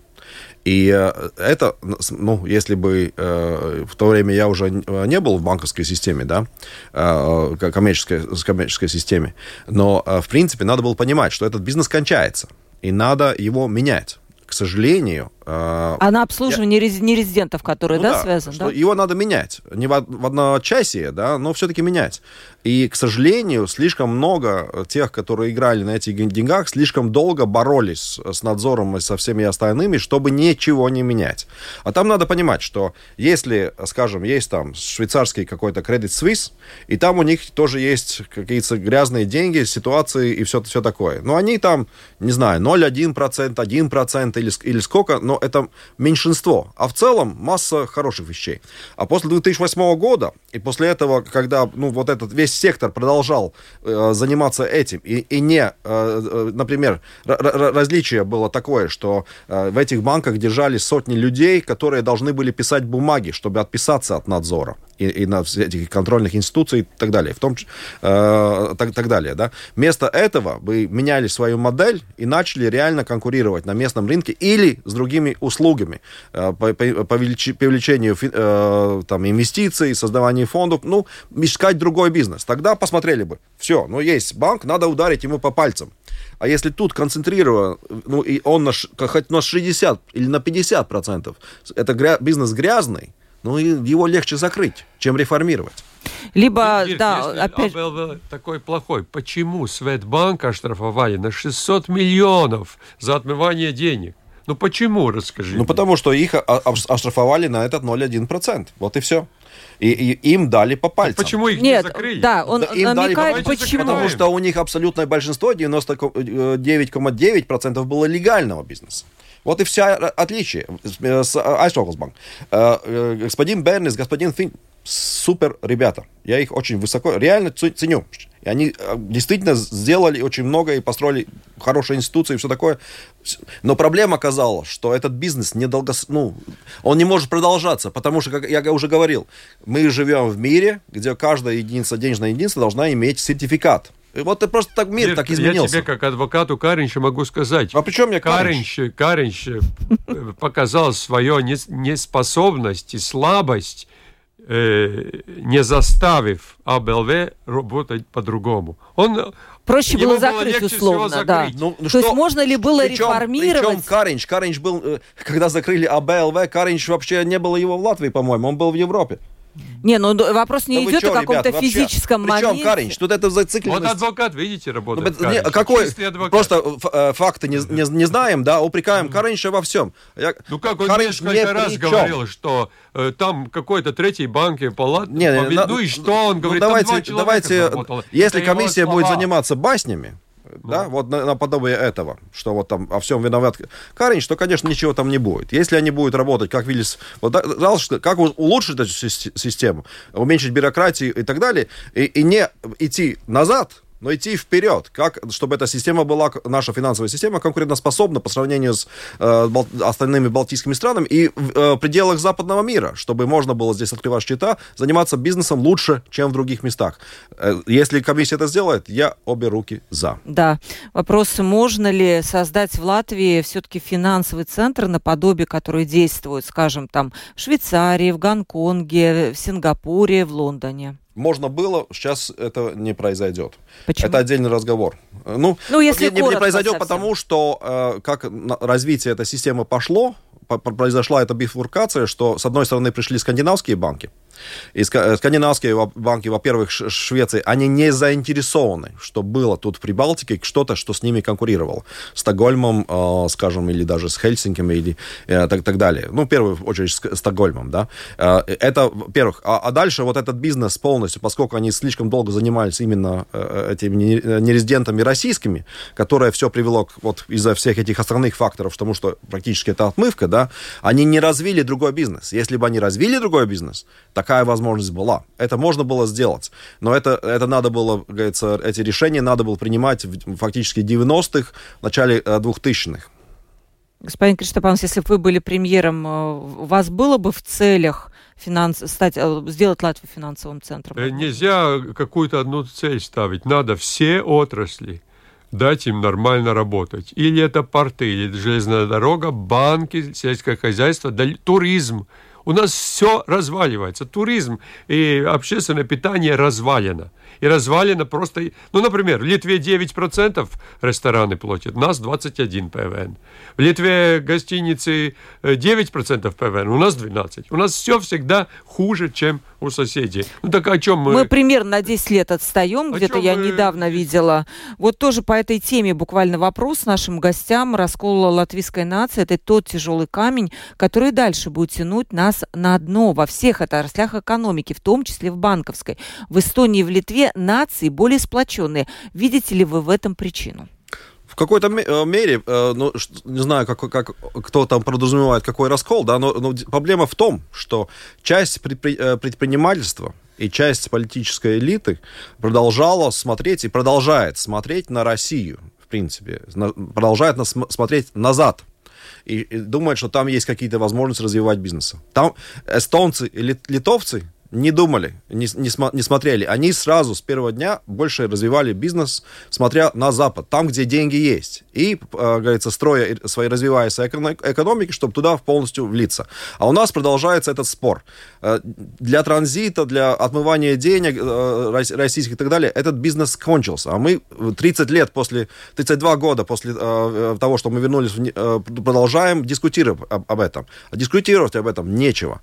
И э, это, ну, если бы э, в то время я уже не был в банковской системе, да, э, коммерческой, коммерческой системе, но, э, в принципе, надо было понимать, что этот бизнес кончается, и надо его менять. К сожалению... А на обслуживание рез- нерезидентов, которые, ну да, связан, что да? Его надо менять. Не в, в одночасье, да, но все-таки менять. И, к сожалению, слишком много тех, которые играли на этих деньгах, слишком долго боролись с надзором и со всеми остальными, чтобы ничего не менять. А там надо понимать, что если, скажем, есть там швейцарский какой-то Credit Suisse, и там у них тоже есть какие-то грязные деньги, ситуации и все, все такое. Но они там, не знаю, 0,1%, 1% или, или сколько, но это меньшинство. А в целом масса хороших вещей. А после 2008 года, и после этого, когда ну, вот этот весь сектор продолжал э, заниматься этим, и, и не, э, э, например, различие было такое, что э, в этих банках держали сотни людей, которые должны были писать бумаги, чтобы отписаться от надзора и, и на этих контрольных институций и так далее, в том э, так, так далее, да. Вместо этого вы меняли свою модель и начали реально конкурировать на местном рынке или с другими услугами э, по, по- по величи- фи- э, там, инвестиций, создаванию фондов, ну, искать другой бизнес. Тогда посмотрели бы, все, ну, есть банк, надо ударить ему по пальцам. А если тут концентрирован, ну, и он на, хоть на 60 или на 50 процентов, это гря- бизнес грязный, ну, и его легче закрыть, чем реформировать. Либо, Ирк, да, если опять... АБЛВ такой плохой, почему Светбанк оштрафовали на 600 миллионов за отмывание денег? Ну почему, расскажи. Ну, мне. потому что их оштрафовали на этот 0,1%. Вот и все. И, и им дали по пальцам. Почему их Нет, не закрыли? да, он им дали намекает, давайте почему. Потому что у них абсолютное большинство, 99,9% было легального бизнеса. Вот и вся ра- отличие с- с Айстрогосбанк. Господин Бернис, господин Фин, супер ребята. Я их очень высоко, реально ценю. И они э, действительно сделали очень много и построили хорошие институции и все такое. Но проблема оказалась, что этот бизнес недолго, ну, он не может продолжаться, потому что, как я уже говорил, мы живем в мире, где каждая единица, денежная единица должна иметь сертификат. Вот и просто так мир Ирк, так Я изменился. тебе, как адвокату Каринча, могу сказать. А при чем мне Каринч? Каринч, Каринч э, показал свою нес- неспособность и слабость, э, не заставив АБЛВ работать по-другому. Он Проще было было закрыть всего условно, да. закрыть. Ну, ну То есть что- можно ли было Причем- реформировать? Причем Каринч, Каринч был, э, когда закрыли АБЛВ, Каринч вообще не было его в Латвии, по-моему, он был в Европе. Не, ну вопрос не Да идет чё, о каком-то вообще? физическом Причем моменте. Каринч? Тут это вот зацикленность. адвокат, видите, Ну, работает. б- не, какой, просто ф- э, факты не, не, не знаем, да, упрекаем Каринча во всем. Я- Ну как он Каринч несколько не раз говорил, что э, там какой-то третий банк и палат. Не, не, пове- на- ну и что он ну, говорит? давайте, там два давайте, если Это комиссия будет заниматься баснями, да, вот на, наподобие этого, что вот там о всем виноват Карин, что, конечно, ничего там не будет. Если они будут работать, как Виллис, вот, да, как улучшить эту систему, уменьшить бюрократию и так далее, и, и не идти назад, но идти вперед, как, чтобы эта система была, наша финансовая система, конкурентоспособна по сравнению с э, бал, остальными балтийскими странами и в э, пределах западного мира, чтобы можно было здесь открывать счета, заниматься бизнесом лучше, чем в других местах. Э, если комиссия это сделает, я обе руки за. Да. Вопрос, можно ли создать в Латвии все-таки финансовый центр наподобие, который действует, скажем, там в Швейцарии, в Гонконге, в Сингапуре, в Лондоне? Можно было, сейчас это не произойдет. Почему? Это отдельный разговор. Ну, ну если не, не произойдет, совсем. потому что э, как развитие этой системы пошло, произошла эта бифуркация, что с одной стороны пришли скандинавские банки, и скандинавские банки, во-первых, Швеции, они не заинтересованы, что было тут в Прибалтике, что-то, что с ними конкурировало. С Стокгольмом, э, скажем, или даже с Хельсинком, или э, так, так далее. Ну, в первую очередь, с Стокгольмом, да. Э, это, во-первых. А, а дальше вот этот бизнес полностью, поскольку они слишком долго занимались именно этими нерезидентами российскими, которое все привело к, вот из-за всех этих остальных факторов, тому, что практически это отмывка, да, они не развили другой бизнес. Если бы они развили другой бизнес, такая возможность была. Это можно было сделать. Но это, это надо было, говорится, эти решения надо было принимать в, фактически 90-х, в начале 2000-х. Э, Господин Криштопанов, если бы вы были премьером, э, у вас было бы в целях финанс... стать, э, сделать Латвию финансовым центром? Нельзя какую-то одну цель ставить. Надо все отрасли дать им нормально работать. Или это порты, или железная дорога, банки, сельское хозяйство, туризм. У нас все разваливается. Туризм и общественное питание развалено. И развалено просто... Ну, например, в Литве 9% рестораны платят, у нас 21 ПВН. В Литве гостиницы 9% э, ПВН, у нас 12. У нас все всегда хуже, чем у соседей. Ну так о чем мы? Мы примерно на 10 лет отстаем. Где-то я мы... недавно видела. Вот тоже по этой теме буквально вопрос нашим гостям. Раскол латвийской нации – это тот тяжелый камень, который дальше будет тянуть нас на дно во всех отраслях экономики, в том числе в банковской. В Эстонии и в Литве нации более сплоченные. Видите ли вы в этом причину? в какой-то э, мере, э, ну, не знаю, как, как, кто там подразумевает какой раскол, да, но, но проблема в том, что часть предпри, э, предпринимательства и часть политической элиты продолжала смотреть и продолжает смотреть на Россию, в принципе, продолжает на, смотреть назад и, и думает, что там есть какие-то возможности развивать бизнес. Там эстонцы и литовцы не думали, не, не, не смотрели. Они сразу с первого дня больше развивали бизнес, смотря на Запад, там, где деньги есть. И, э, говорится, строя свои развиваясь экономики, чтобы туда полностью влиться. А у нас продолжается этот спор. Э, для транзита, для отмывания денег э, российских и так далее, этот бизнес кончился. А мы 30 лет после, 32 года после того, что мы вернулись, продолжаем дискутировать об этом. А дискутировать об этом нечего.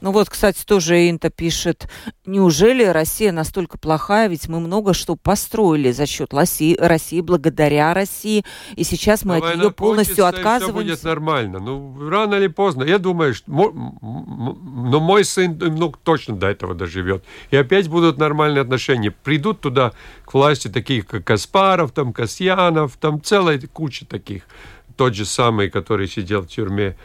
Ну вот, кстати, тоже Инта пишет, неужели Россия настолько плохая, ведь мы много что построили за счет России, России благодаря России, и сейчас мы Давай от нее полностью отказываемся. Все будет нормально. Ну, рано или поздно. Я думаю, что но мой сын ну, точно до этого доживет. И опять будут нормальные отношения. Придут туда к власти таких, как Каспаров, там, Касьянов, там целая куча таких. Тот же самый, который сидел в тюрьме.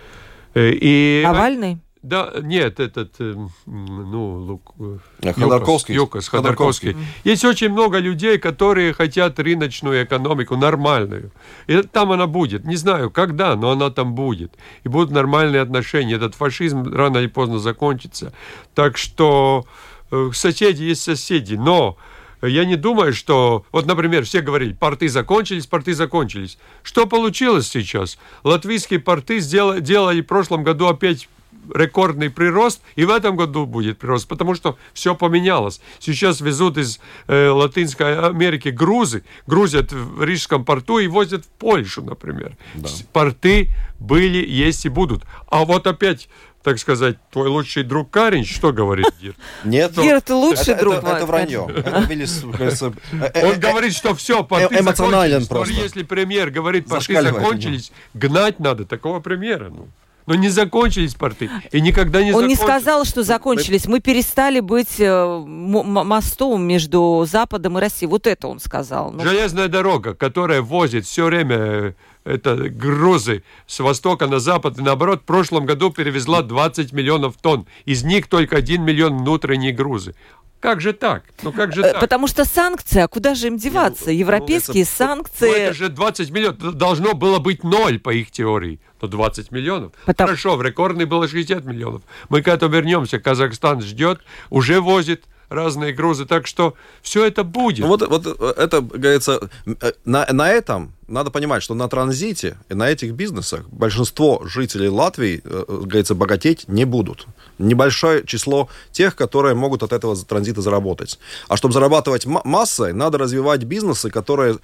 Э, и... Навальный? Да, нет, этот, э, ну, Лук... Э, Ходорковский. Юкос, Ходорковский. Есть очень много людей, которые хотят рыночную экономику нормальную. И там она будет. Не знаю, когда, но она там будет. И будут нормальные отношения. Этот фашизм рано или поздно закончится. Так что э, соседи есть соседи. Но я не думаю, что... Вот, например, все говорили, порты закончились, порты закончились. Что получилось сейчас? Латвийские порты сделали, делали в прошлом году опять рекордный прирост, и в этом году будет прирост, потому что все поменялось. Сейчас везут из э, Латинской Америки грузы, грузят в Рижском порту и возят в Польшу, например. Да. Порты были, есть и будут. А вот опять так сказать, твой лучший друг Карин, что говорит Дир? Нет, Дир, ты лучший друг. Это, это вранье. Он говорит, что все, порты Эмоционален просто. Если премьер говорит, порты закончились, гнать надо такого премьера. Ну. Но не закончились порты. И никогда не Он не закончатся. сказал, что закончились. Мы перестали быть э, мостом между Западом и Россией. Вот это он сказал. Ну, Железная дорога, которая возит все время э, это грузы с востока на запад и наоборот, в прошлом году перевезла 20 миллионов тонн. Из них только 1 миллион внутренние грузы. Как же так? Ну как же э, так? Потому что санкции, а куда же им деваться? ну, Европейские это- Ну, санкции. это же 20 миллионов. Должно было быть ноль по их теории. Но 20 миллионов. Потому- Хорошо, в рекордной было 60 миллионов. Мы к этому вернемся. Казахстан ждет, уже возит разные грузы. Так что все это будет. Ну, вот, вот э, это, говорится, э, на, на этом надо понимать, что на транзите и на этих бизнесах большинство жителей Латвии, э, говорится, богатеть не будут. Небольшое число тех, которые могут от этого транзита заработать. А чтобы зарабатывать ма- массой, надо развивать бизнесы, которые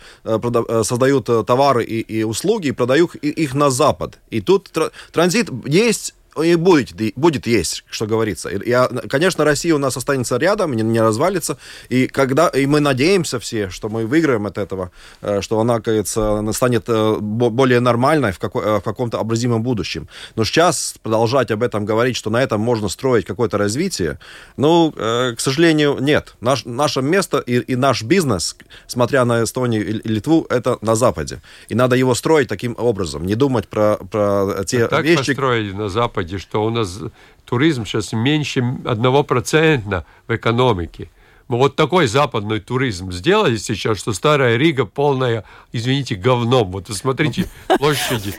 создают товары и, и услуги и продают их на Запад. И тут тра- транзит есть и будет, будет есть, что говорится. Я, конечно, Россия у нас останется рядом, не, не развалится. И, когда, и мы надеемся все, что мы выиграем от этого, э, что она, кажется, станет э, бо- более нормальной в, э, в каком-то образимом будущем. Но сейчас продолжать об этом говорить, что на этом можно строить какое-то развитие, ну, к сожалению, нет. Наш, наше место и, и наш бизнес, смотря на Эстонию и, Литву, это на Западе. И надо его строить таким образом, не думать про, про те так вещи, построили на Западе, что у нас туризм сейчас меньше 1% в экономике. Вот такой западный туризм сделали сейчас, что старая Рига полная, извините, говном. Вот вы смотрите площади.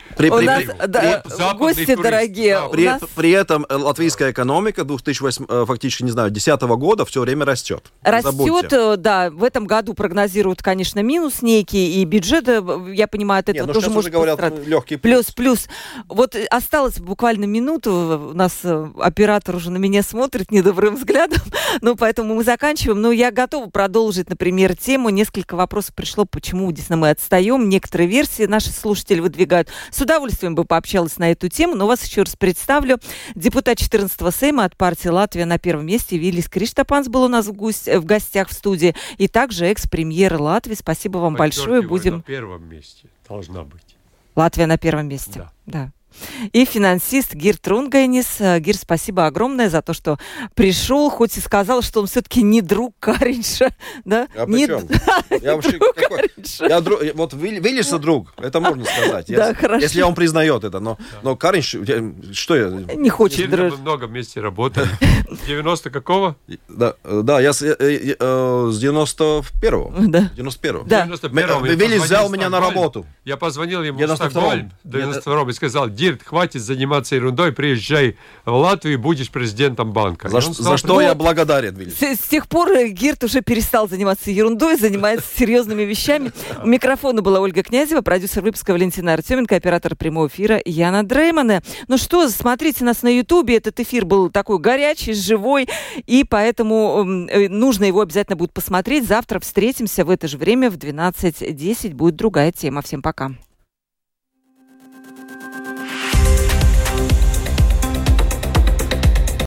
Гости дорогие, При, этом э, латвийская экономика 2008, э, фактически, не знаю, 2010 года все время растет. Растет, э, да, в этом году прогнозируют, конечно, минус некий, и бюджет, я понимаю, от этого ну тоже может говорят легкий Плюс, плюс. Вот осталось буквально минуту. У нас оператор уже на меня смотрит недобрым взглядом. Ну, поэтому мы заканчиваем. Но я готова продолжить, например, тему. Несколько вопросов пришло, почему действительно мы отстаем. Некоторые версии наши слушатели выдвигают. С удовольствием бы пообщалась на эту тему. Но вас еще раз представлю. Депутат 14-го Сейма от партии Латвия на первом месте. Виллис Криштапанс был у нас в, гусь- в гостях в студии. И также экс-премьер Латвии. Спасибо вам большое. Будем... на первом месте должна быть. Латвия на первом месте. Да. Да. И финансист Гир Трунгайнис. Э, Гир, спасибо огромное за то, что пришел, хоть и сказал, что он все-таки не друг Каринша. Да? А при не чем? д- Я вообще друг какой- Каринша. Я дру- я- вот Вилли- Виллиса друг, это можно сказать. Да, если, хорошо. если он признает это. Но, но Каринш, что я... Не хочет мы дружить. много вместе работали. 90 какого? Да, э, да я с, э, э, э, с 91-го. Да. 91-го. Да. 91 М- Виллис взял меня на работу. Я позвонил ему в 92-м. Стокгольм в 92 и сказал, Дирт, хватит заниматься ерундой, приезжай в Латвию и будешь президентом банка. За, стал за что я благодарен, Виллис. С, с тех пор э, Гирт уже перестал заниматься ерундой, занимается серьезными вещами. У микрофона была Ольга Князева, продюсер выпуска Валентина Артеменко, оператор прямого эфира Яна Дреймана. Ну что, смотрите нас на Ютубе. Этот эфир был такой горячий, живой, и поэтому э, нужно его обязательно будет посмотреть. Завтра встретимся в это же время в 12.10. Будет другая тема. Всем пока.